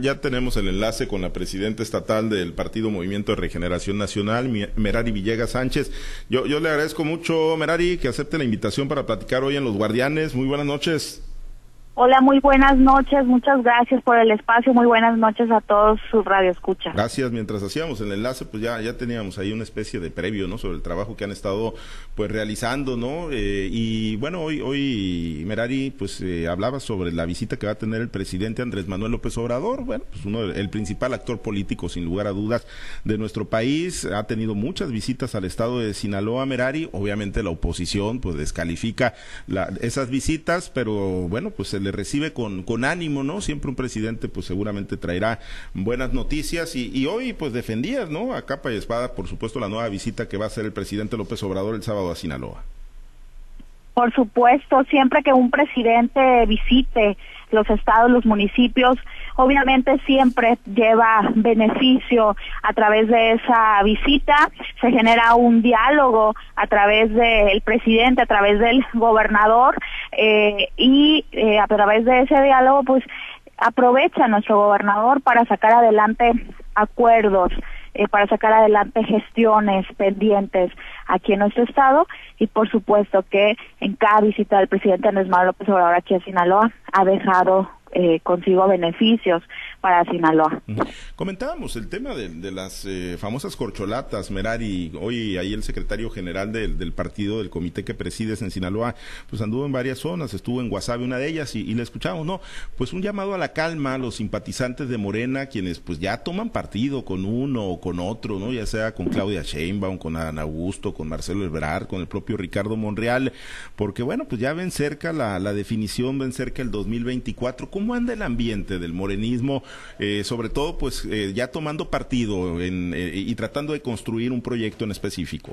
Ya tenemos el enlace con la presidenta estatal del Partido Movimiento de Regeneración Nacional, Merari Villegas Sánchez. Yo, yo le agradezco mucho, Merari, que acepte la invitación para platicar hoy en Los Guardianes. Muy buenas noches. Hola, muy buenas noches. Muchas gracias por el espacio. Muy buenas noches a todos sus radioescuchas. Gracias. Mientras hacíamos el enlace, pues ya, ya teníamos ahí una especie de previo, ¿no? Sobre el trabajo que han estado, pues, realizando, ¿no? Eh, y bueno, hoy, hoy Merari, pues, eh, hablaba sobre la visita que va a tener el presidente Andrés Manuel López Obrador. Bueno, pues, uno, el principal actor político, sin lugar a dudas, de nuestro país. Ha tenido muchas visitas al estado de Sinaloa, Merari. Obviamente la oposición, pues, descalifica la, esas visitas, pero bueno, pues, el le recibe con, con ánimo, ¿no? Siempre un presidente, pues seguramente traerá buenas noticias y, y hoy, pues defendías, ¿no? A capa y espada, por supuesto, la nueva visita que va a hacer el presidente López Obrador el sábado a Sinaloa. Por supuesto, siempre que un presidente visite los estados, los municipios, obviamente siempre lleva beneficio a través de esa visita, se genera un diálogo a través del presidente, a través del gobernador eh, y eh, a través de ese diálogo pues aprovecha nuestro gobernador para sacar adelante acuerdos, eh, para sacar adelante gestiones pendientes aquí en nuestro estado. Y por supuesto que en cada visita del presidente Andrés Manuel López Obrador aquí a Sinaloa ha dejado eh, consigo beneficios para Sinaloa. Comentábamos el tema de, las eh, famosas corcholatas, Merari, hoy ahí el secretario general del, partido, del comité que presides en Sinaloa, pues anduvo en varias zonas, estuvo en Guasave, una de ellas, y, le escuchamos, ¿no? Pues un llamado a la calma a los simpatizantes de Morena, quienes pues ya toman partido con uno o con otro, ¿no? Ya sea con Claudia Sheinbaum, con Ana Augusto, con Marcelo Ebrard, con el propio Ricardo Monreal, porque bueno, pues ya ven cerca la, la definición, ven cerca el 2024. ¿Cómo ¿Cómo anda el ambiente del morenismo, eh, sobre todo pues eh, ya tomando partido en, eh, y tratando de construir un proyecto en específico?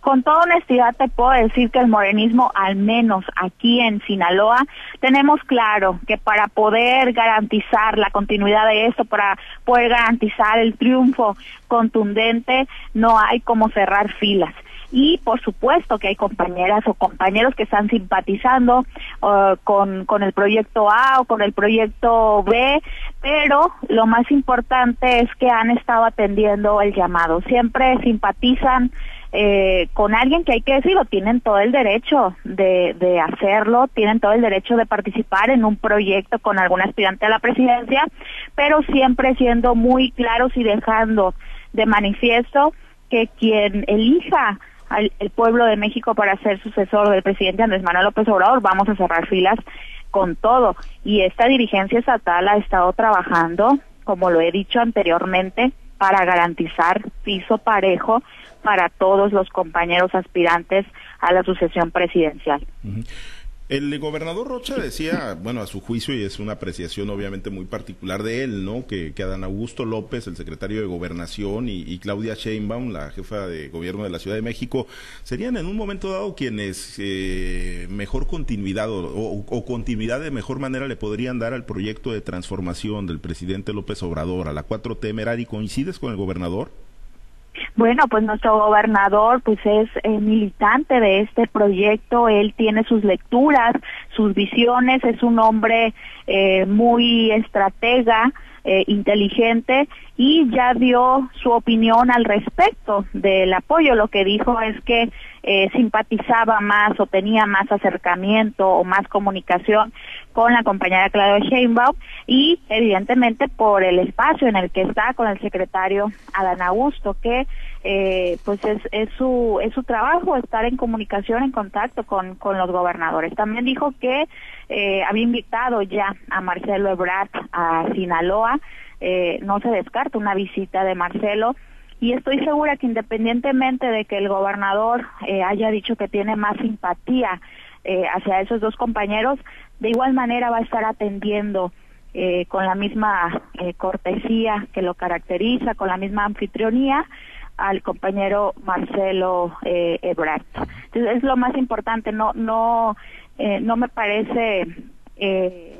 Con toda honestidad te puedo decir que el morenismo, al menos aquí en Sinaloa, tenemos claro que para poder garantizar la continuidad de esto, para poder garantizar el triunfo contundente, no hay como cerrar filas y por supuesto que hay compañeras o compañeros que están simpatizando uh, con, con el proyecto A o con el proyecto B, pero lo más importante es que han estado atendiendo el llamado. Siempre simpatizan eh, con alguien que hay que decirlo, tienen todo el derecho de, de hacerlo, tienen todo el derecho de participar en un proyecto con algún aspirante a la presidencia, pero siempre siendo muy claros y dejando de manifiesto que quien elija al el pueblo de México para ser sucesor del presidente Andrés Manuel López Obrador, vamos a cerrar filas con todo. Y esta dirigencia estatal ha estado trabajando, como lo he dicho anteriormente, para garantizar piso parejo para todos los compañeros aspirantes a la sucesión presidencial. El gobernador Rocha decía, bueno, a su juicio, y es una apreciación obviamente muy particular de él, ¿no? Que, que Adán Augusto López, el secretario de Gobernación, y, Claudia Sheinbaum, la jefa de gobierno de la Ciudad de México, serían en un momento dado quienes eh, mejor continuidad o, o, continuidad de mejor manera le podrían dar al proyecto de transformación del presidente López Obrador, a la 4T Merari. ¿Coincides con el gobernador? Bueno, pues nuestro gobernador pues es eh, militante de este proyecto, él tiene sus lecturas, sus visiones, es un hombre eh, muy estratega, eh, inteligente y ya dio su opinión al respecto del apoyo. Lo que dijo es que eh, simpatizaba más o tenía más acercamiento o más comunicación con la compañera Claudia Sheinbaum y evidentemente por el espacio en el que está con el secretario Adán Augusto que eh, pues es, es su es su trabajo estar en comunicación en contacto con, con los gobernadores. También dijo que eh, había invitado ya a Marcelo Ebrard a Sinaloa. Eh, no se descarta una visita de Marcelo. Y estoy segura que independientemente de que el gobernador eh, haya dicho que tiene más simpatía eh, hacia esos dos compañeros, de igual manera va a estar atendiendo eh, con la misma eh, cortesía que lo caracteriza, con la misma anfitrionía al compañero Marcelo eh, Ebrard. Entonces es lo más importante, no no eh, no me parece eh,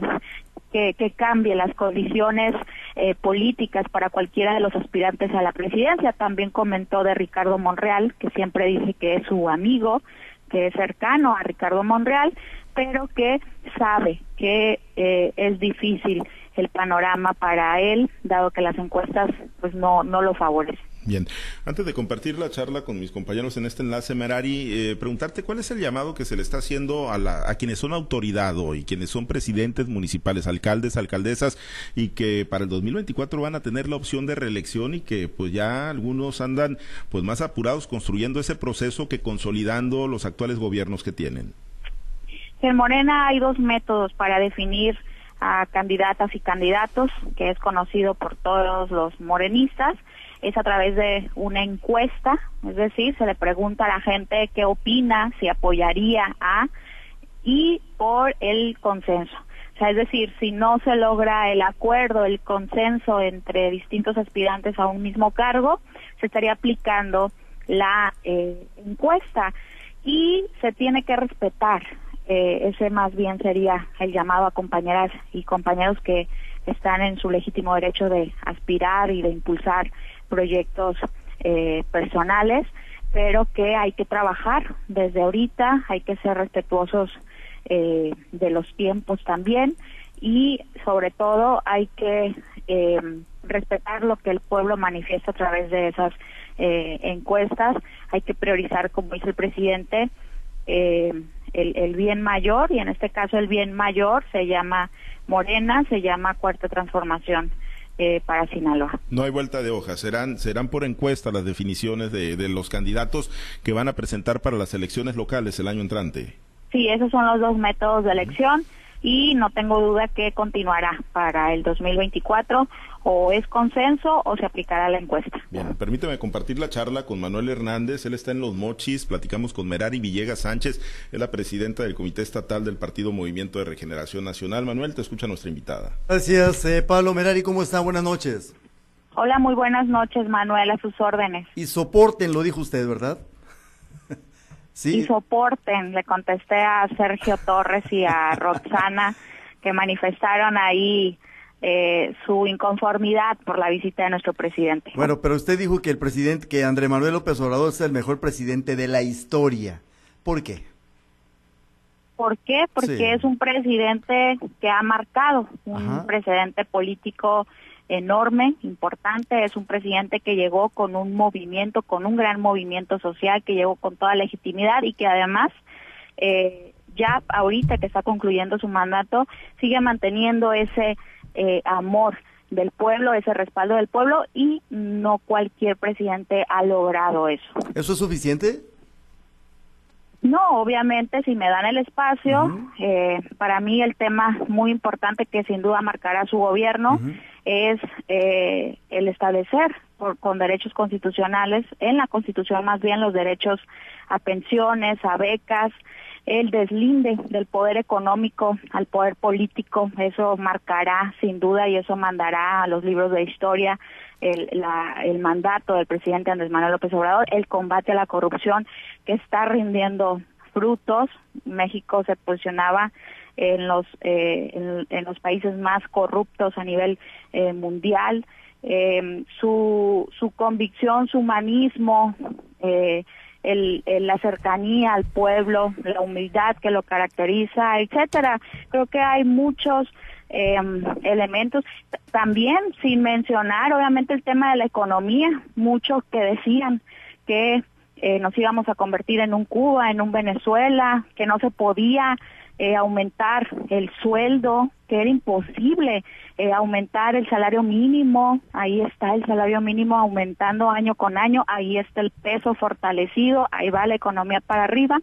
que, cambie las condiciones eh, políticas para cualquiera de los aspirantes a la presidencia. También comentó de Ricardo Monreal, que siempre dice que es su amigo, que es cercano a Ricardo Monreal, pero que sabe que eh, es difícil el panorama para él, dado que las encuestas pues no, no lo favorecen. Bien, antes de compartir la charla con mis compañeros en este enlace, Merari, eh, preguntarte cuál es el llamado que se le está haciendo a, la, a quienes son autoridad hoy, quienes son presidentes municipales, alcaldes, alcaldesas, y que para el 2024 van a tener la opción de reelección y que pues ya algunos andan pues más apurados construyendo ese proceso que consolidando los actuales gobiernos que tienen. En Morena hay dos métodos para definir a candidatas y candidatos, que es conocido por todos los morenistas es a través de una encuesta, es decir, se le pregunta a la gente qué opina, si apoyaría a, y por el consenso. O sea, es decir, si no se logra el acuerdo, el consenso entre distintos aspirantes a un mismo cargo, se estaría aplicando la eh, encuesta y se tiene que respetar. Eh, ese más bien sería el llamado a compañeras y compañeros que están en su legítimo derecho de aspirar y de impulsar proyectos eh, personales, pero que hay que trabajar desde ahorita, hay que ser respetuosos eh, de los tiempos también y sobre todo hay que eh, respetar lo que el pueblo manifiesta a través de esas encuestas, hay que priorizar, como dice el presidente, el, el bien mayor y en este caso el bien mayor se llama Morena, se llama Cuarta Transformación. Eh, para Sinaloa. No hay vuelta de hoja, serán, serán por encuesta las definiciones de, de los candidatos que van a presentar para las elecciones locales el año entrante. Sí, esos son los dos métodos de elección y no tengo duda que continuará para el 2024 o es consenso o se aplicará la encuesta. Bien, permíteme compartir la charla con Manuel Hernández, él está en Los Mochis, platicamos con Merari Villegas Sánchez, es la presidenta del Comité Estatal del Partido Movimiento de Regeneración Nacional. Manuel, te escucha nuestra invitada. Gracias, eh, Pablo Merari, ¿cómo está? Buenas noches. Hola, muy buenas noches, Manuel, a sus órdenes. Y soporten, lo dijo usted, ¿verdad? y soporten, le contesté a Sergio Torres y a Roxana que manifestaron ahí eh, su inconformidad por la visita de nuestro presidente. Bueno, pero usted dijo que el presidente, que André Manuel López Obrador es el mejor presidente de la historia. ¿Por qué? ¿Por qué? Porque es un presidente que ha marcado un precedente político enorme, importante, es un presidente que llegó con un movimiento, con un gran movimiento social, que llegó con toda legitimidad y que además eh, ya ahorita que está concluyendo su mandato, sigue manteniendo ese eh, amor del pueblo, ese respaldo del pueblo y no cualquier presidente ha logrado eso. ¿Eso es suficiente? No, obviamente, si me dan el espacio, eh, para mí el tema muy importante que sin duda marcará su gobierno es eh, el establecer con derechos constitucionales, en la Constitución más bien los derechos a pensiones, a becas, el deslinde del poder económico al poder político, eso marcará sin duda y eso mandará a los libros de historia el, el mandato del presidente Andrés Manuel López Obrador, el combate a la corrupción que está rindiendo frutos. México se posicionaba en los eh, en, los países más corruptos a nivel eh, mundial eh, su su convicción su humanismo el, la cercanía al pueblo la humildad que lo caracteriza etcétera. Creo que hay muchos elementos. También sin mencionar obviamente el tema de la economía muchos que decían que nos íbamos a convertir en un Cuba, en un Venezuela, que no se podía eh, aumentar el sueldo, que era imposible eh, aumentar el salario mínimo, ahí está el salario mínimo aumentando año con año, ahí está el peso fortalecido, ahí va la economía para arriba.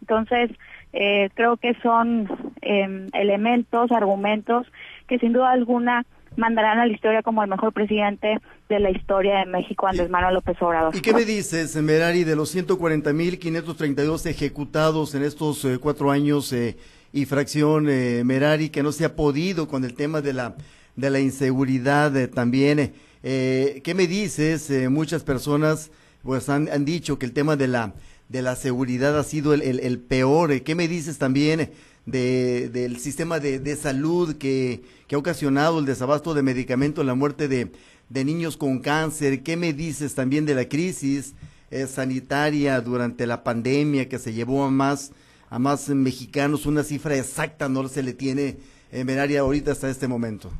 Entonces, eh, creo que son em, elementos, argumentos que sin duda alguna mandarán a la historia como el mejor presidente de la historia de México, Andrés Manuel López Obrador. ¿Y qué me dices, Merari, de los 140.532 ejecutados en estos cuatro años eh, y fracción eh, Merari que no se ha podido con el tema de la de la inseguridad eh, también. Eh, ¿Qué me dices? Eh, muchas personas pues han, han, dicho que el tema de la de la seguridad ha sido el, el, peor. ¿Qué me dices también de, del sistema de, de salud que, que, ha ocasionado el desabasto de medicamentos, la muerte de, de niños con cáncer? ¿Qué me dices también de la crisis sanitaria durante la pandemia que se llevó a más a más mexicanos, una cifra exacta no se le tiene en Menaria ahorita hasta este momento.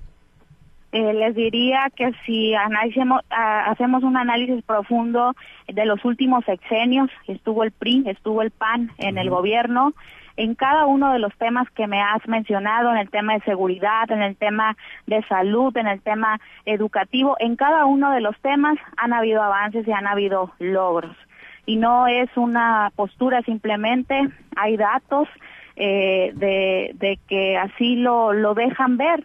eh, les diría que si hacemos un análisis profundo de los últimos sexenios, estuvo el PRI, estuvo el PAN en el gobierno, en cada uno de los temas que me has mencionado, en el tema de seguridad, en el tema de salud, en el tema educativo, en cada uno de los temas han habido avances y han habido logros. Y no es una postura simplemente, hay datos eh, de, de que así lo, lo dejan ver.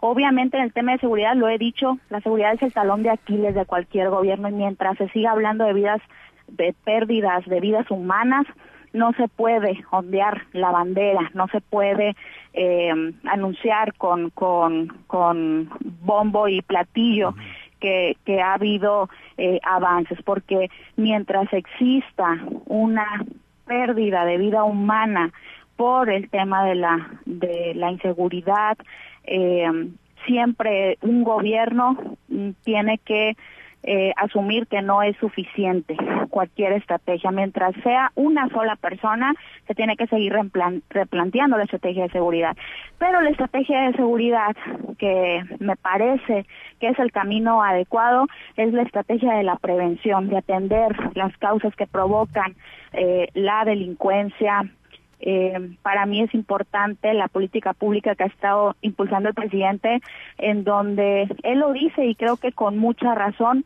Obviamente en el tema de seguridad, lo he dicho, la seguridad es el talón de Aquiles de cualquier gobierno y mientras se siga hablando de vidas, de pérdidas de vidas humanas, no se puede ondear la bandera, no se puede eh, anunciar con, con, con bombo y platillo que, que ha habido eh, avances, porque mientras exista una pérdida de vida humana por el tema de la, de la inseguridad, eh, siempre un gobierno mm, tiene que eh, asumir que no es suficiente cualquier estrategia. Mientras sea una sola persona, se tiene que seguir replanteando la estrategia de seguridad. Pero la estrategia de seguridad que me parece que es el camino adecuado es la estrategia de la prevención, de atender las causas que provocan eh, la delincuencia, eh, para mí es importante la política pública que ha estado impulsando el presidente, en donde él lo dice y creo que con mucha razón,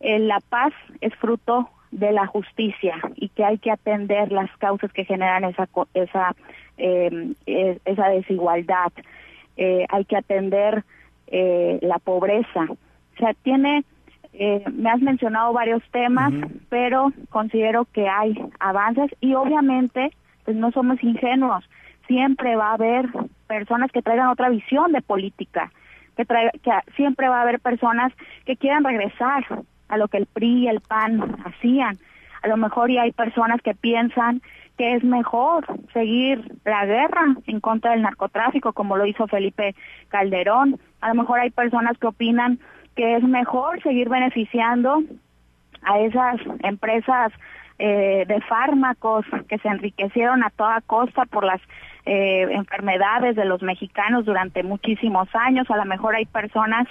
eh, la paz es fruto de la justicia y que hay que atender las causas que generan esa esa em, esa desigualdad. Eh, hay que atender eh, la pobreza. O sea, tiene eh, me has mencionado varios temas, pero considero que hay avances y obviamente pues no somos ingenuos. Siempre va a haber personas que traigan otra visión de política, que, que siempre va a haber personas que quieran regresar a lo que el PRI y el PAN hacían. A lo mejor ya hay personas que piensan que es mejor seguir la guerra en contra del narcotráfico, como lo hizo Felipe Calderón. A lo mejor hay personas que opinan que es mejor seguir beneficiando a esas empresas eh, de fármacos que se enriquecieron a toda costa por las eh, enfermedades de los mexicanos durante muchísimos años. A lo mejor hay personas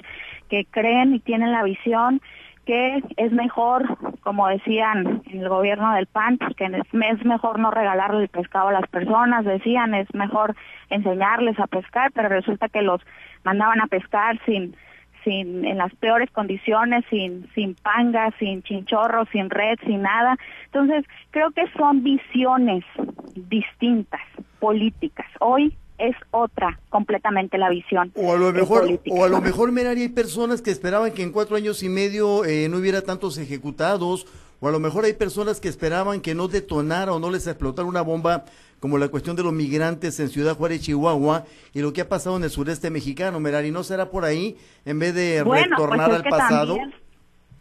que creen y tienen la visión que es mejor, como decían en el gobierno del PAN, pues que es mejor no regalarle el pescado a las personas, decían, es mejor enseñarles a pescar, pero resulta que los mandaban a pescar sin sin en las peores condiciones, sin sin pangas, sin chinchorros, sin red, sin nada. Entonces, creo que son visiones distintas políticas. Hoy es otra completamente la visión. O a lo mejor, o a lo mejor, Merari, hay personas que esperaban que en cuatro años y medio eh, no hubiera tantos ejecutados, o a lo mejor hay personas que esperaban que no detonara o no les explotara una bomba como la cuestión de los migrantes en Ciudad Juárez, Chihuahua, y lo que ha pasado en el sureste mexicano, Merari, ¿no será por ahí, en vez de pues retornar al pasado?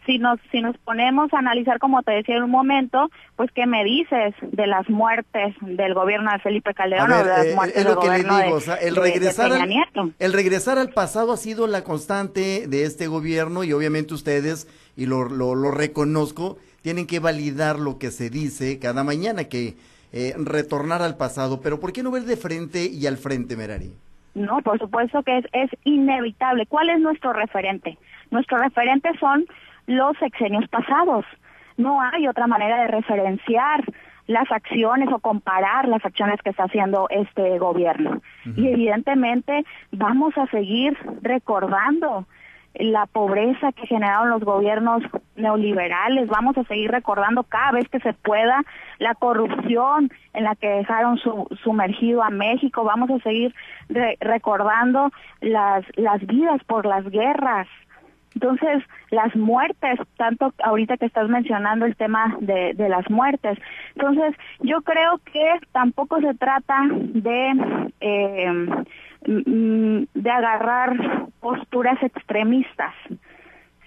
si nos si nos ponemos a analizar como te decía en un momento pues qué me dices de las muertes del gobierno de Felipe Calderón o de las eh, muertes es lo que le digo, o sea, el regresar al, el regresar al pasado ha sido la constante de este gobierno y obviamente ustedes y lo, lo, lo reconozco tienen que validar lo que se dice cada mañana que eh, retornar al pasado, pero ¿por qué no ver de frente y al frente, Merari? No, por supuesto que es, es inevitable. ¿Cuál es nuestro referente? Nuestro referente son los sexenios pasados. No hay otra manera de referenciar las acciones o comparar las acciones que está haciendo este gobierno. Y evidentemente vamos a seguir recordando la pobreza que generaron los gobiernos neoliberales. Vamos a seguir recordando cada vez que se pueda la corrupción en la que dejaron su, sumergido a México. Vamos a seguir recordando las, las vidas por las guerras. Entonces, las muertes, tanto ahorita que estás mencionando el tema de, de las muertes. Entonces, yo creo que tampoco se trata de... Eh, de agarrar posturas extremistas.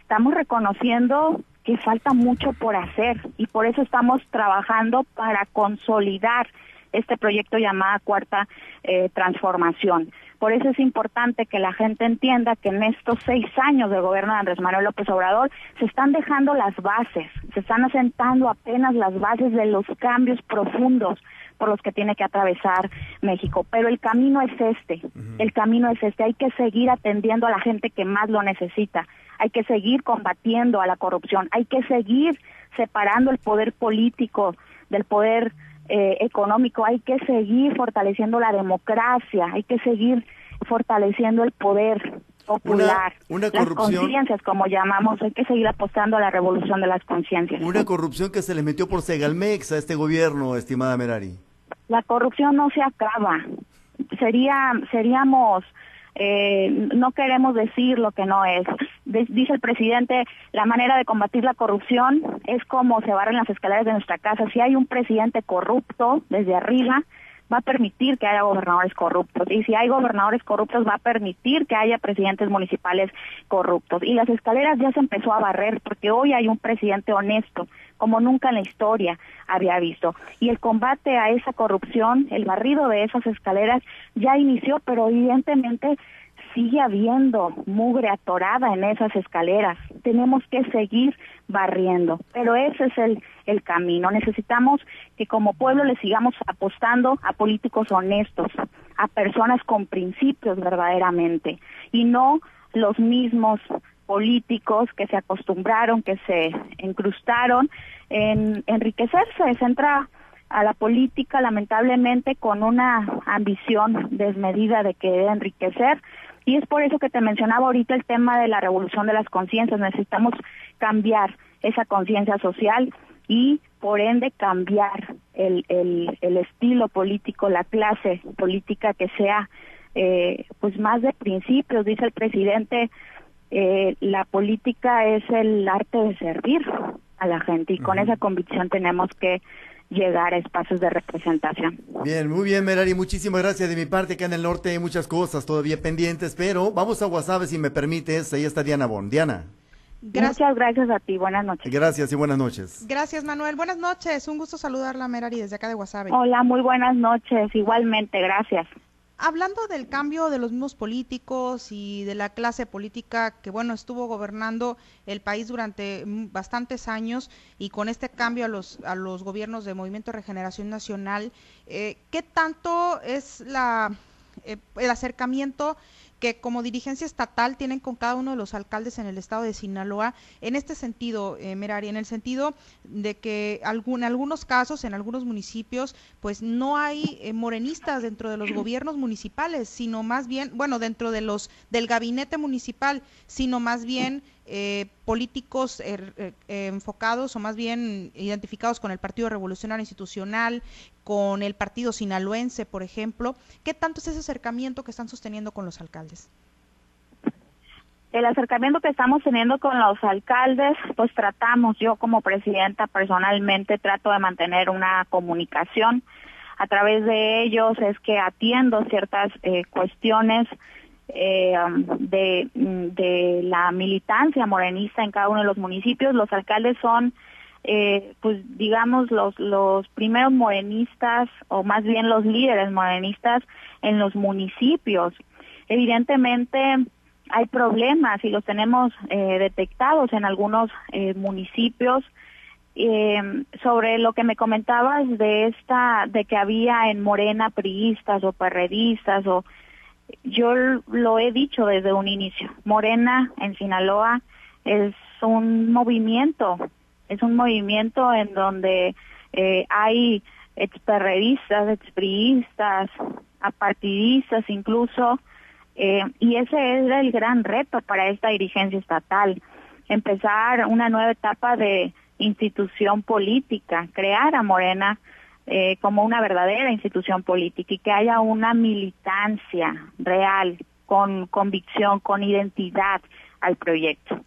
Estamos reconociendo que falta mucho por hacer y por eso estamos trabajando para consolidar este proyecto llamada Cuarta eh, Transformación. Por eso es importante que la gente entienda que en estos seis años de gobierno de Andrés Manuel López Obrador se están dejando las bases, se están asentando apenas las bases de los cambios profundos por los que tiene que atravesar México. Pero el camino es este, el camino es este. Hay que seguir atendiendo a la gente que más lo necesita. Hay que seguir combatiendo a la corrupción. Hay que seguir separando el poder político del poder eh, económico. Hay que seguir fortaleciendo la democracia. Hay que seguir fortaleciendo el poder popular, una, corrupción, las conciencias, como llamamos, hay que seguir apostando a la revolución de las conciencias. Una corrupción que se le metió por Segalmex a este gobierno, estimada Merari. La corrupción no se acaba. Sería, seríamos, eh, no queremos decir lo que no es. dice el presidente, la manera de combatir la corrupción es como se barren las escaleras de nuestra casa. Si hay un presidente corrupto desde arriba, va a permitir que haya gobernadores corruptos. Y si hay gobernadores corruptos, va a permitir que haya presidentes municipales corruptos. Y las escaleras ya se empezó a barrer porque hoy hay un presidente honesto, como nunca en la historia había visto. Y el combate a esa corrupción, el barrido de esas escaleras, ya inició, pero evidentemente sigue habiendo mugre atorada en esas escaleras. Tenemos que seguir barriendo, pero ese es el, el camino. Necesitamos que como pueblo le sigamos apostando a políticos honestos, a personas con principios verdaderamente, y no los mismos políticos que se acostumbraron, que se incrustaron en enriquecerse. Se entra a la política lamentablemente con una ambición desmedida de querer enriquecer y es por eso que te mencionaba ahorita el tema de la revolución de las conciencias. Necesitamos cambiar esa conciencia social y por ende cambiar el, el, el, estilo político, la clase política que sea eh, pues más de principios, dice el presidente, eh, la política es el arte de servir a la gente y con esa convicción tenemos que llegar a espacios de representación. Bien, muy bien, Merari, muchísimas gracias. De mi parte, acá en el norte hay muchas cosas todavía pendientes, pero vamos a WhatsApp si me permites. Ahí está Diana Bon. Diana. Muchas gracias a ti, buenas noches. Gracias y buenas noches. Gracias, Manuel. Buenas noches, un gusto saludarla, Merari, desde acá de WhatsApp. Hola, muy buenas noches, igualmente, gracias hablando del cambio de los mismos políticos y de la clase política que, bueno, estuvo gobernando el país durante bastantes años y con este cambio a los, a los gobiernos de Movimiento de Regeneración Nacional, eh, ¿qué tanto es la, eh, el acercamiento que como dirigencia estatal tienen con cada uno de los alcaldes en el estado de Sinaloa en este sentido, eh, Merari, en el sentido de que algún, en algunos casos, en algunos municipios, pues no hay eh, morenistas dentro de los gobiernos municipales, sino más bien, bueno, dentro de los del gabinete municipal, sino más bien eh, políticos er, eh, enfocados o más bien identificados con el Partido Revolucionario Institucional, con el Partido Sinaloense, por ejemplo. ¿Qué tanto es ese acercamiento que están sosteniendo con los alcaldes? El acercamiento que estamos teniendo con los alcaldes, pues tratamos, yo como presidenta personalmente trato de mantener una comunicación. A través de ellos es que atiendo ciertas eh, cuestiones eh, de, de la militancia morenista en cada uno de los municipios. Los alcaldes son, eh, pues digamos, los, los primeros morenistas o más bien los líderes morenistas en los municipios. Evidentemente hay problemas y los tenemos eh, detectados en algunos eh, municipios. Eh, sobre lo que me comentabas de esta, de que había en Morena priistas o perredistas o yo lo he dicho desde un inicio, Morena en Sinaloa es un movimiento, es un movimiento en donde eh, hay experredistas, expriistas, apartidistas incluso, eh, y ese es el gran reto para esta dirigencia estatal, empezar una nueva etapa de institución política, crear a Morena eh, como una verdadera institución política y que haya una militancia real, con convicción, con identidad al proyecto.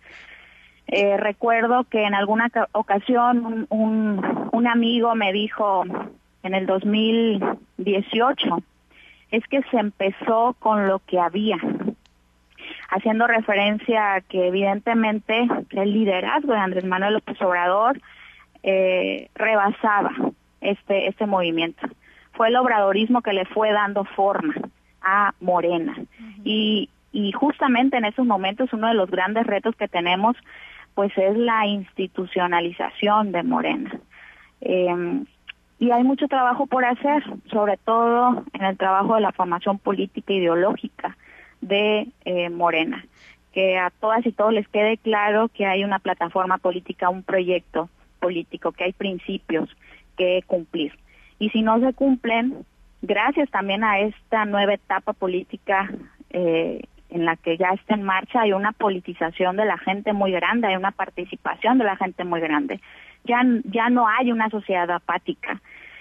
Eh, recuerdo que en alguna ocasión un, un, amigo me dijo en el 2018, es que se empezó con lo que había, haciendo referencia a que evidentemente el liderazgo de Andrés Manuel López Obrador eh, rebasaba este, este movimiento. Fue el obradorismo que le fue dando forma a Morena. y, y justamente en esos momentos uno de los grandes retos que tenemos pues es la institucionalización de Morena. Eh, y hay mucho trabajo por hacer, sobre todo en el trabajo de la formación política ideológica de eh, Morena, que a todas y todos les quede claro que hay una plataforma política, un proyecto político, que hay principios que cumplir. Y si no se cumplen, gracias también a esta nueva etapa política eh, en la que ya está en marcha, hay una politización de la gente muy grande, hay una participación de la gente muy grande ya, ya no hay una sociedad apática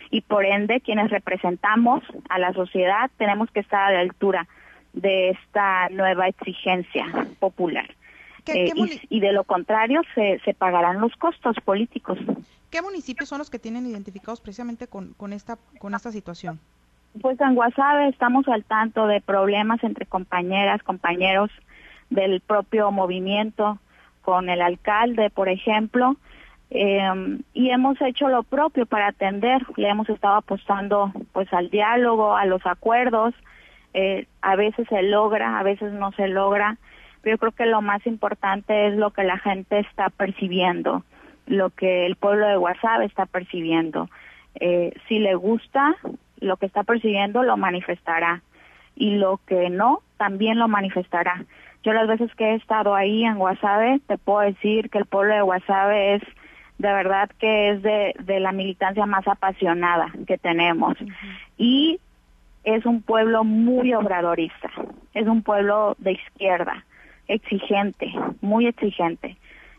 y por ende quienes representamos a la sociedad tenemos que estar a la altura de esta nueva exigencia popular. Eh, y, de lo contrario se, se pagarán los costos políticos. ¿Qué municipios son los que tienen identificados precisamente con, con, esta, con esta situación? Pues en Guasave estamos al tanto de problemas entre compañeras, compañeros del propio movimiento, con el alcalde, por ejemplo, eh, y hemos hecho lo propio para atender, le hemos estado apostando pues al diálogo, a los acuerdos, eh, a veces se logra, a veces no se logra, pero yo creo que lo más importante es lo que la gente está percibiendo, lo que el pueblo de WhatsApp está percibiendo. Eh, si le gusta lo que está percibiendo, lo manifestará y lo que no, también lo manifestará. Yo las veces que he estado ahí en Guasave, te puedo decir que el pueblo de Guasave es de verdad que es de, de la militancia más apasionada que tenemos. Y es un pueblo muy obradorista, es un pueblo de izquierda, exigente, muy exigente.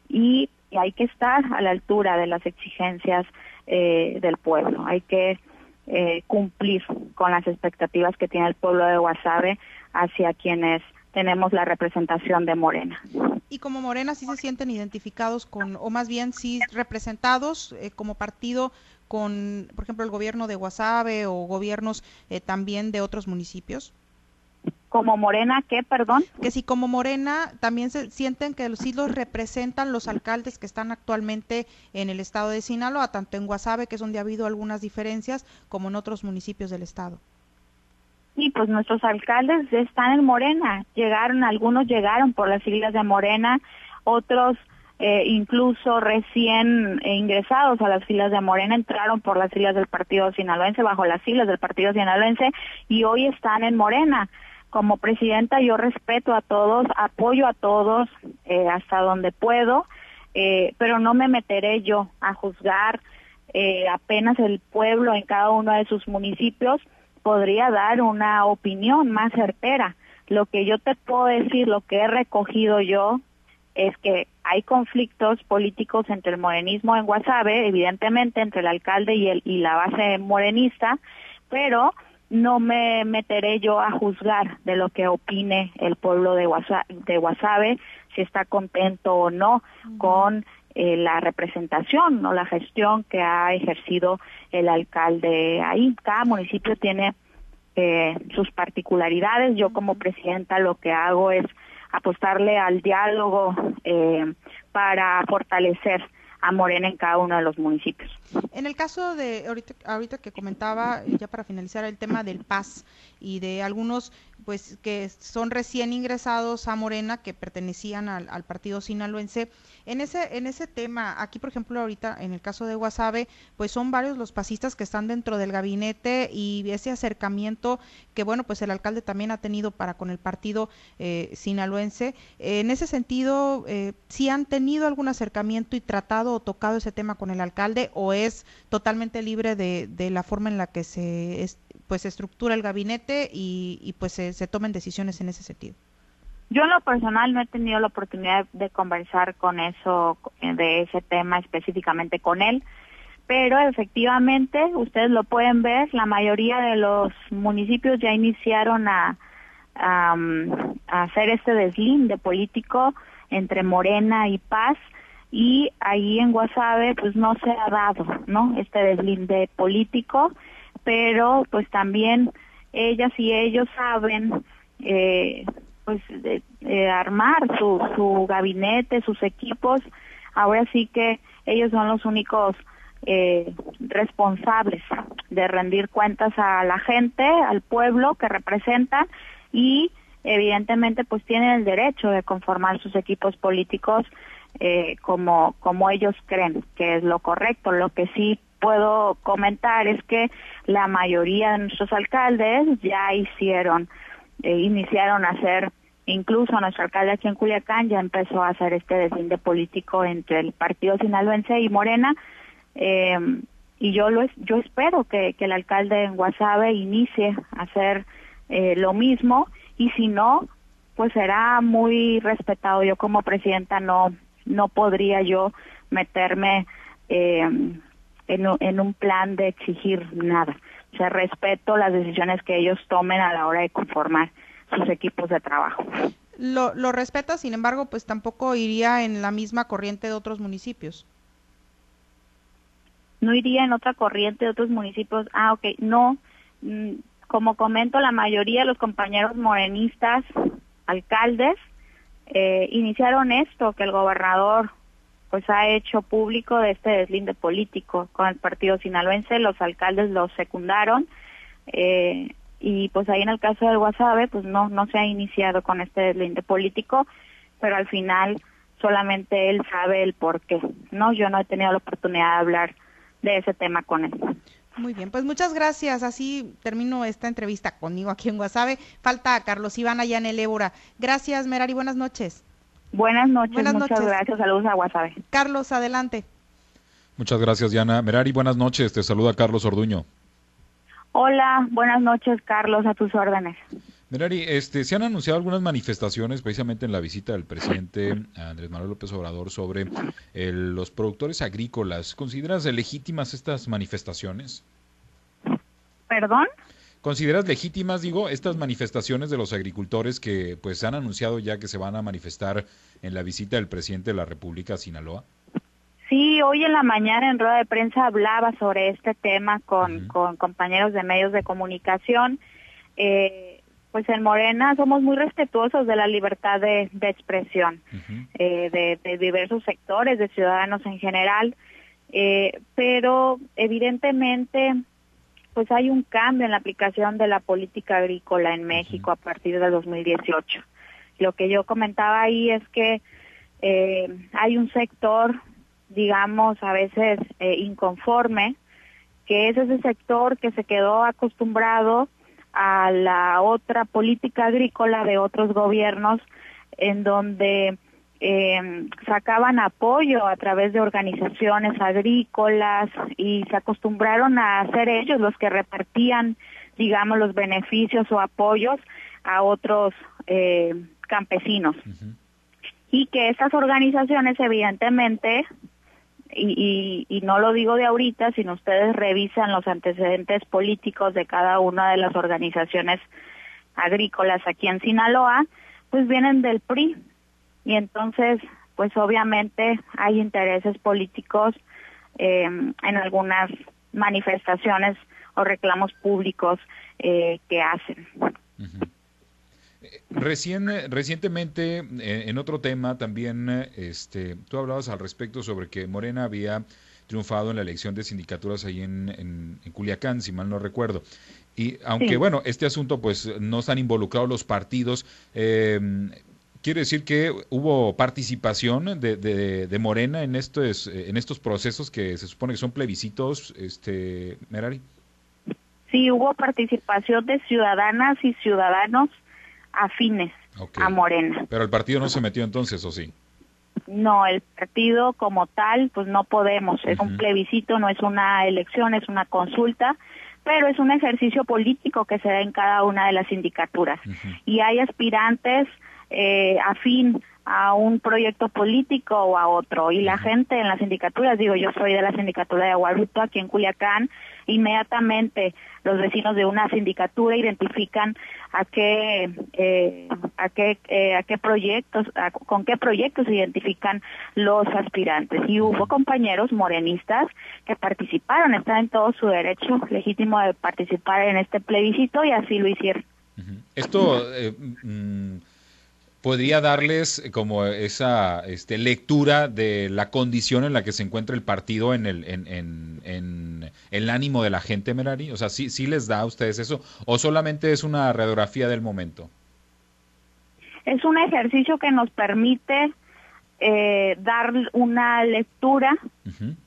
Y, hay que estar a la altura de las exigencias eh, del pueblo, hay que eh, cumplir con las expectativas que tiene el pueblo de Guasave hacia quienes tenemos la representación de Morena. Y como Morena sí se sienten identificados con, o más bien sí representados eh, como partido con, por ejemplo, el gobierno de Guasave o gobiernos eh, también de otros municipios. Como Morena, ¿qué, perdón? Que si como Morena también se sienten que sí los representan los alcaldes que están actualmente en el estado de Sinaloa, tanto en Guasave, que es donde ha habido algunas diferencias, como en otros municipios del estado. Sí, pues nuestros alcaldes están en Morena. Llegaron, algunos llegaron por las siglas de Morena, otros eh, incluso recién ingresados a las filas de Morena entraron por las siglas del Partido Sinaloense, bajo las siglas del Partido Sinaloense, y hoy están en Morena. Como presidenta yo respeto a todos, apoyo a todos eh, hasta donde puedo, eh, pero no me meteré yo a juzgar apenas el pueblo en cada uno de sus municipios podría dar una opinión más certera. Lo que yo te puedo decir, lo que he recogido yo, es que hay conflictos políticos entre el morenismo en Guasave, evidentemente entre el alcalde y, el, y la base morenista, pero no me meteré yo a juzgar de lo que opine el pueblo de Guasave, de Guasave si está contento o no con eh, la representación o la gestión que ha ejercido el alcalde ahí. Cada municipio tiene eh, sus particularidades. Yo como presidenta lo que hago es apostarle al diálogo eh, para fortalecer a Morena en cada uno de los municipios. En el caso de ahorita, ahorita que comentaba, ya para finalizar el tema del PAS y de algunos pues que son recién ingresados a Morena que pertenecían al, al, partido sinaloense. En ese en ese tema, aquí por ejemplo ahorita en el caso de Guasave, pues son varios los pasistas que están dentro del gabinete y ese acercamiento que bueno pues el alcalde también ha tenido para con el partido eh, sinaloense. en ese sentido, eh, si han tenido algún acercamiento y tratado o tocado ese tema con el alcalde o es totalmente libre de, de la forma en la que se pues se estructura el gabinete y, y pues se, se, tomen decisiones en ese sentido. Yo en lo personal no he tenido la oportunidad de conversar con eso, de ese tema específicamente con él, pero efectivamente ustedes lo pueden ver, la mayoría de los municipios ya iniciaron a, a, a hacer este deslinde político entre Morena y Paz y ahí en Guasave pues no se ha dado, ¿no? Este deslinde político pero pues también ellas y ellos saben eh, pues de, armar su, su gabinete, sus equipos. Ahora sí que ellos son los únicos eh, responsables de rendir cuentas a la gente, al pueblo que representan y evidentemente pues tienen el derecho de conformar sus equipos políticos eh, como como ellos creen que es lo correcto. Lo que sí puedo comentar es que la mayoría de nuestros alcaldes ya hicieron, eh, iniciaron a hacer, incluso nuestro alcalde aquí en Culiacán ya empezó a hacer este deslinde político entre el partido sinaloense y Morena. Eh, y yo lo yo espero que, que el alcalde en Guasave inicie a hacer eh, lo mismo y si no pues será muy respetado yo como presidenta no no podría yo meterme eh, en, en un plan de exigir nada o sea respeto las decisiones que ellos tomen a la hora de conformar sus equipos de trabajo lo, lo respeta sin embargo pues tampoco iría en la misma corriente de otros municipios no iría en otra corriente de otros municipios. Ah, ok, no. Mm, como comento, la mayoría de los compañeros morenistas, alcaldes, eh, iniciaron esto que el gobernador pues ha hecho público de este deslinde político con el partido sinaloense, los alcaldes lo secundaron eh, y pues ahí en el caso del Guasave pues no no se ha iniciado con este deslinde político, pero al final solamente él sabe el por qué, ¿no? Yo no he tenido la oportunidad de hablar de ese tema con él. Muy bien, pues muchas gracias. Así termino esta entrevista conmigo aquí en Guasave. Falta Carlos Iván allá en el Ébora. Gracias, Merari. Buenas noches. Buenas noches. Buenas muchas gracias. Saludos a Guasave. Carlos, adelante. Muchas gracias, Diana. Merari, buenas noches. Te saluda Carlos Orduño. Hola, buenas noches, Carlos, a tus órdenes. Merari, este, se han anunciado algunas manifestaciones precisamente en la visita del presidente Andrés Manuel López Obrador sobre los productores agrícolas. ¿Consideras legítimas estas manifestaciones? ¿Perdón? ¿Consideras legítimas, digo, estas manifestaciones de los agricultores que pues han anunciado ya que se van a manifestar en la visita del presidente de la República a Sinaloa? Sí, hoy en la mañana en rueda de prensa hablaba sobre este tema con, con compañeros de medios de comunicación. Eh, pues en Morena somos muy respetuosos de la libertad de, expresión eh, de, diversos sectores, de ciudadanos en general, eh, pero evidentemente pues hay un cambio en la aplicación de la política agrícola en México a partir del 2018. Lo que yo comentaba ahí es que eh, hay un sector, digamos, a veces inconforme, que es ese sector que se quedó acostumbrado a la otra política agrícola de otros gobiernos en donde eh, sacaban apoyo a través de organizaciones agrícolas y se acostumbraron a ser ellos los que repartían, digamos, los beneficios o apoyos a otros eh, campesinos. Y que estas organizaciones evidentemente y, y, no lo digo de ahorita, sino ustedes revisan los antecedentes políticos de cada una de las organizaciones agrícolas aquí en Sinaloa, pues vienen del PRI. Y entonces, pues obviamente hay intereses políticos eh, en algunas manifestaciones o reclamos públicos eh, que hacen. Recién, recientemente, eh, en otro tema también, este, tú hablabas al respecto sobre que Morena había triunfado en la elección de sindicaturas ahí en, en, Culiacán, si mal no recuerdo. Y aunque, bueno, este asunto pues no están involucrados los partidos, eh, ¿quiere decir que hubo participación de, de, Morena en estos, en estos procesos que se supone que son plebiscitos, este, Merari? Sí, hubo participación de ciudadanas y ciudadanos afines a Morena. Pero el partido no se metió entonces, ¿o sí? No, el partido como tal, pues no podemos. Es un plebiscito, no es una elección, es una consulta, pero es un ejercicio político que se da en cada una de las sindicaturas. Y hay aspirantes eh, afín a un proyecto político o a otro. Y la gente en las sindicaturas, digo, yo soy de la sindicatura de Aguaruto aquí en Culiacán, inmediatamente los vecinos de una sindicatura identifican a qué eh, a qué eh, a qué proyectos con qué proyectos se identifican los aspirantes. Y hubo compañeros morenistas que participaron están en todo su derecho legítimo de participar en este plebiscito y así lo hicieron. Esto eh, mm, podría darles como esa este, lectura de la condición en la que se encuentra el partido en el, en, en, el ánimo de la gente, Merari? O sea, ¿sí, ¿sí les da a ustedes eso? ¿O solamente es una radiografía del momento? Es un ejercicio que nos permite eh, dar una lectura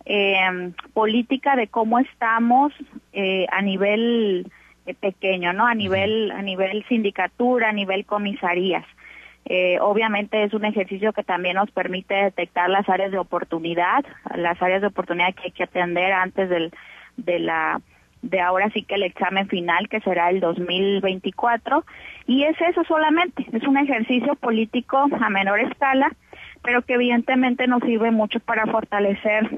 eh, política de cómo estamos eh, a nivel eh, pequeño, ¿no? A nivel a nivel sindicatura, a nivel comisarías. Eh, obviamente es un ejercicio que también nos permite detectar las áreas de oportunidad, las áreas de oportunidad que hay que atender antes del de la de ahora sí que el examen final que será el 2024 y es eso solamente, es un ejercicio político a menor escala, pero que evidentemente nos sirve mucho para fortalecer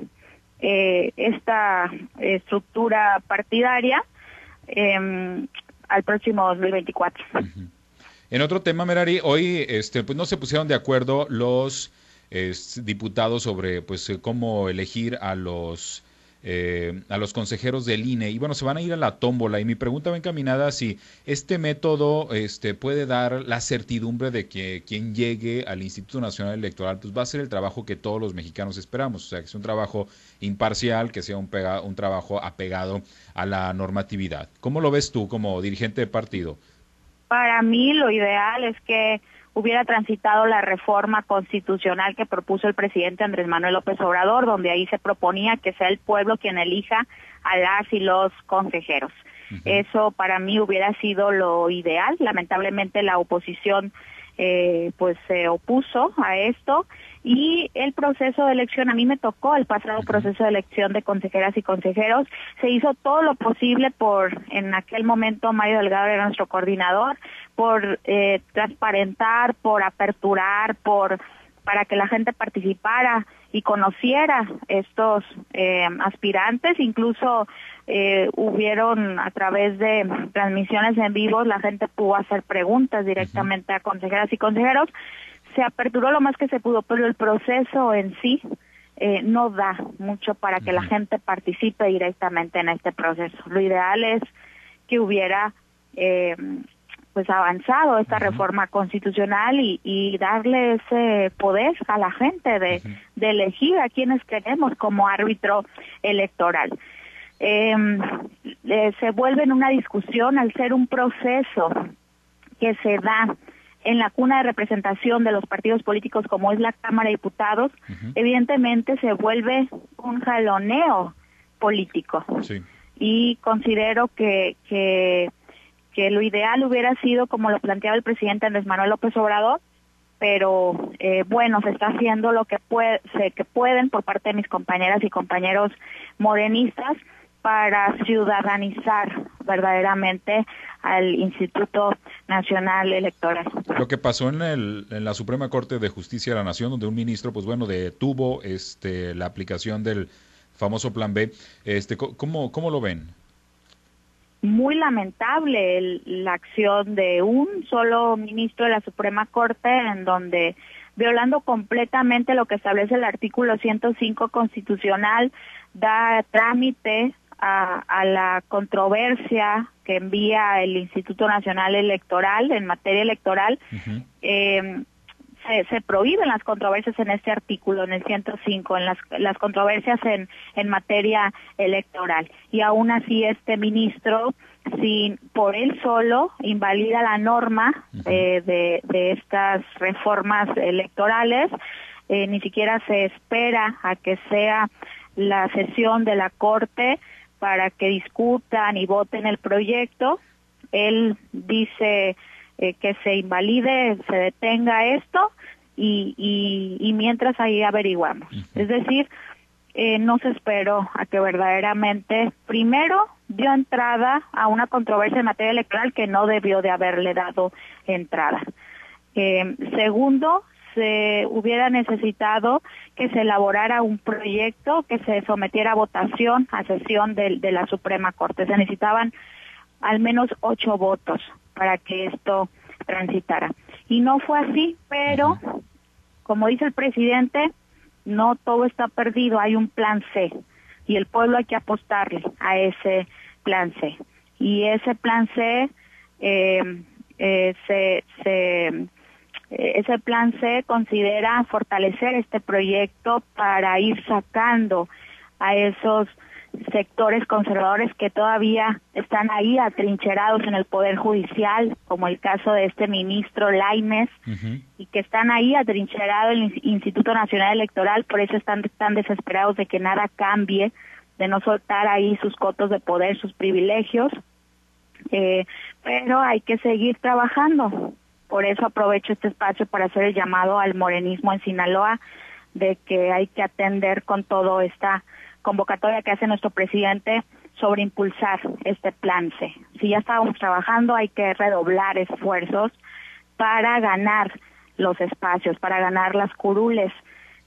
eh, esta estructura partidaria eh, al próximo 2024. En otro tema, Merari, hoy este, pues no se pusieron de acuerdo los diputados sobre pues cómo elegir a los eh, a los consejeros del INE y bueno, se van a ir a la tómbola y mi pregunta va encaminada si este método este, puede dar la certidumbre de que quien llegue al Instituto Nacional Electoral pues va a ser el trabajo que todos los mexicanos esperamos, o sea, que sea un trabajo imparcial, que sea un, un trabajo apegado a la normatividad. ¿Cómo lo ves tú como dirigente de partido? Para mí lo ideal es que hubiera transitado la reforma constitucional que propuso el presidente Andrés Manuel López Obrador, donde ahí se proponía que sea el pueblo quien elija a las y los consejeros. Eso para mí hubiera sido lo ideal. Lamentablemente la oposición eh, pues se opuso a esto y el proceso de elección, a mí me tocó el pasado proceso de elección de consejeras y consejeros, se hizo todo lo posible por, en aquel momento Mario Delgado era nuestro coordinador, por eh, transparentar, por aperturar, por para que la gente participara y conociera estos eh, aspirantes, incluso eh, hubieron a través de transmisiones en vivo, la gente pudo hacer preguntas directamente a consejeras y consejeros, se aperturó lo más que se pudo, pero el proceso en sí eh, no da mucho para que la gente participe directamente en este proceso. Lo ideal es que hubiera eh, pues avanzado esta reforma constitucional y, y, darle ese poder a la gente de, de elegir a quienes queremos como árbitro electoral. Em, eh, se vuelve en una discusión al ser un proceso que se da en la cuna de representación de los partidos políticos como es la Cámara de Diputados, evidentemente se vuelve un jaloneo político. Y considero que, que, que lo ideal hubiera sido como lo planteaba el presidente Andrés Manuel López Obrador, pero eh, bueno, se está haciendo lo que, puede, que pueden por parte de mis compañeras y compañeros morenistas para ciudadanizar verdaderamente al Instituto Nacional Electoral. Lo que pasó en, el, en la Suprema Corte de Justicia de la Nación, donde un ministro, pues bueno, detuvo este, la aplicación del famoso Plan B, este, ¿cómo, cómo lo ven? Muy lamentable la acción de un solo ministro de la Suprema Corte en donde violando completamente lo que establece el artículo 105 constitucional, da trámite a, la controversia que envía el Instituto Nacional Electoral en materia electoral, se, se, prohíben las controversias en este artículo, en el 105, en las, las controversias en, en materia electoral. Y aún así este ministro, sin por él solo, invalida la norma eh, de, de estas reformas electorales, eh, ni siquiera se espera a que sea la sesión de la Corte para que discutan y voten el proyecto. Él dice eh, que se invalide, se detenga esto y, y, mientras ahí averiguamos. Es decir, eh, no se esperó a que verdaderamente, primero, dio entrada a una controversia en materia electoral que no debió de haberle dado entrada. Eh, segundo, se hubiera necesitado que se elaborara un proyecto que se sometiera a votación a sesión de, de la Suprema Corte. Se necesitaban al menos ocho votos para que esto transitara. Y no fue así, pero como dice el presidente, no todo está perdido, hay un plan C y el pueblo hay que apostarle a ese plan C. Y ese plan C eh, eh, se, se ese plan C considera fortalecer este proyecto para ir sacando a esos sectores conservadores que todavía están ahí atrincherados en el Poder Judicial, como el caso de este ministro Laines, y que están ahí atrincherados en el Instituto Nacional Electoral, por eso están tan desesperados de que nada cambie, de no soltar ahí sus cotos de poder, sus privilegios. Eh, pero hay que seguir trabajando. Por eso aprovecho este espacio para hacer el llamado al morenismo en Sinaloa de que hay que atender con todo esta convocatoria que hace nuestro presidente sobre impulsar este plan C. Si ya estábamos trabajando, hay que redoblar esfuerzos para ganar los espacios, para ganar las curules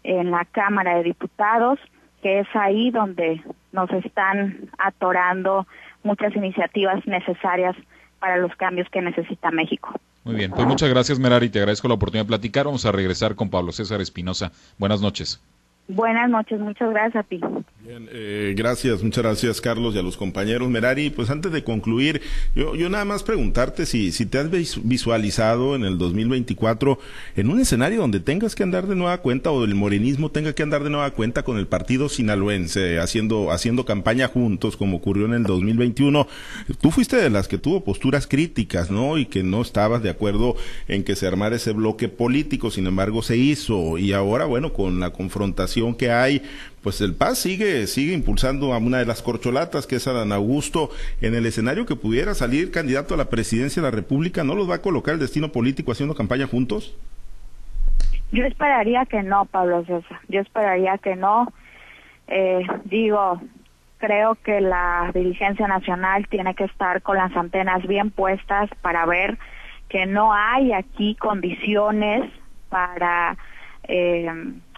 en la Cámara de Diputados, que es ahí donde nos están atorando muchas iniciativas necesarias para los cambios que necesita México. Muy bien, pues muchas gracias Merari, te agradezco la oportunidad de platicar. Vamos a regresar con Pablo César Espinosa. Buenas noches. Buenas noches, muchas gracias a ti. Bien, eh, gracias, muchas gracias Carlos y a los compañeros. Merari, pues antes de concluir, yo, yo nada más preguntarte si, si te has visualizado en el 2024 en un escenario donde tengas que andar de nueva cuenta o el morenismo tenga que andar de nueva cuenta con el partido sinaloense, haciendo, haciendo campaña juntos como ocurrió en el 2021. Tú fuiste de las que tuvo posturas críticas, ¿no? Y que no estabas de acuerdo en que se armara ese bloque político, sin embargo se hizo y ahora, bueno, con la confrontación que hay, pues el PAS sigue, sigue impulsando a una de las corcholatas, que es Adán Augusto, en el escenario que pudiera salir candidato a la presidencia de la República, ¿no los va a colocar el destino político haciendo campaña juntos? Yo esperaría que no, Pablo César. Yo esperaría que no. Eh, digo, creo que la dirigencia nacional tiene que estar con las antenas bien puestas para ver que no hay aquí condiciones para eh,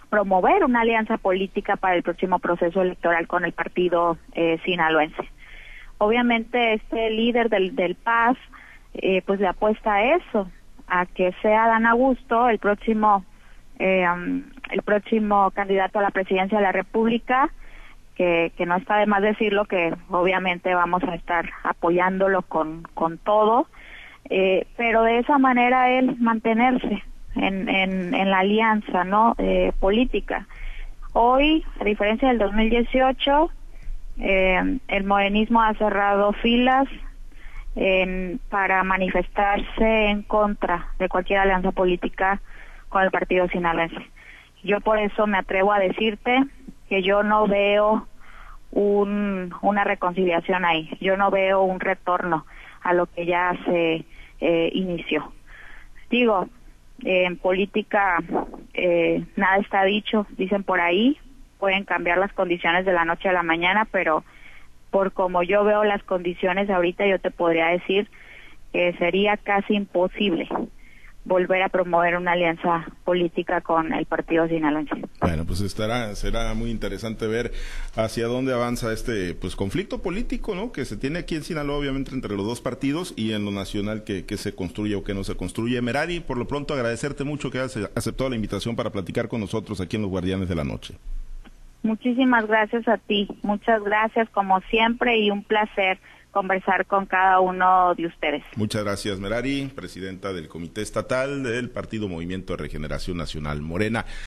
promover una alianza política para el próximo proceso electoral con el partido eh, sinaloense. Obviamente este líder del, del PAS eh, pues le apuesta a eso, a que sea Dan Augusto el próximo eh, el próximo candidato a la presidencia de la República, que, que no está de más decirlo que obviamente vamos a estar apoyándolo con, con todo, eh, pero de esa manera él mantenerse en, en, en la alianza no eh, política. Hoy, a diferencia del 2018, eh, el morenismo ha cerrado filas en, para manifestarse en contra de cualquier alianza política con el partido sinaloense. Yo por eso me atrevo a decirte que yo no veo un, una reconciliación ahí, yo no veo un retorno a lo que ya se eh, inició. Digo, en política eh, nada está dicho, dicen por ahí, pueden cambiar las condiciones de la noche a la mañana, pero por como yo veo las condiciones ahorita, yo te podría decir que sería casi imposible volver a promover una alianza política con el partido sinaloense. Bueno, pues estará, será muy interesante ver hacia dónde avanza este pues conflicto político, ¿no? Que se tiene aquí en Sinaloa, obviamente, entre los dos partidos y en lo nacional que, que se construye o que no se construye. Merari, por lo pronto agradecerte mucho que hayas aceptado la invitación para platicar con nosotros aquí en Los Guardianes de la Noche. Muchísimas gracias a ti, muchas gracias como siempre y un placer conversar con cada uno de ustedes. Muchas gracias, Merari, presidenta del Comité Estatal del Partido Movimiento de Regeneración Nacional Morena.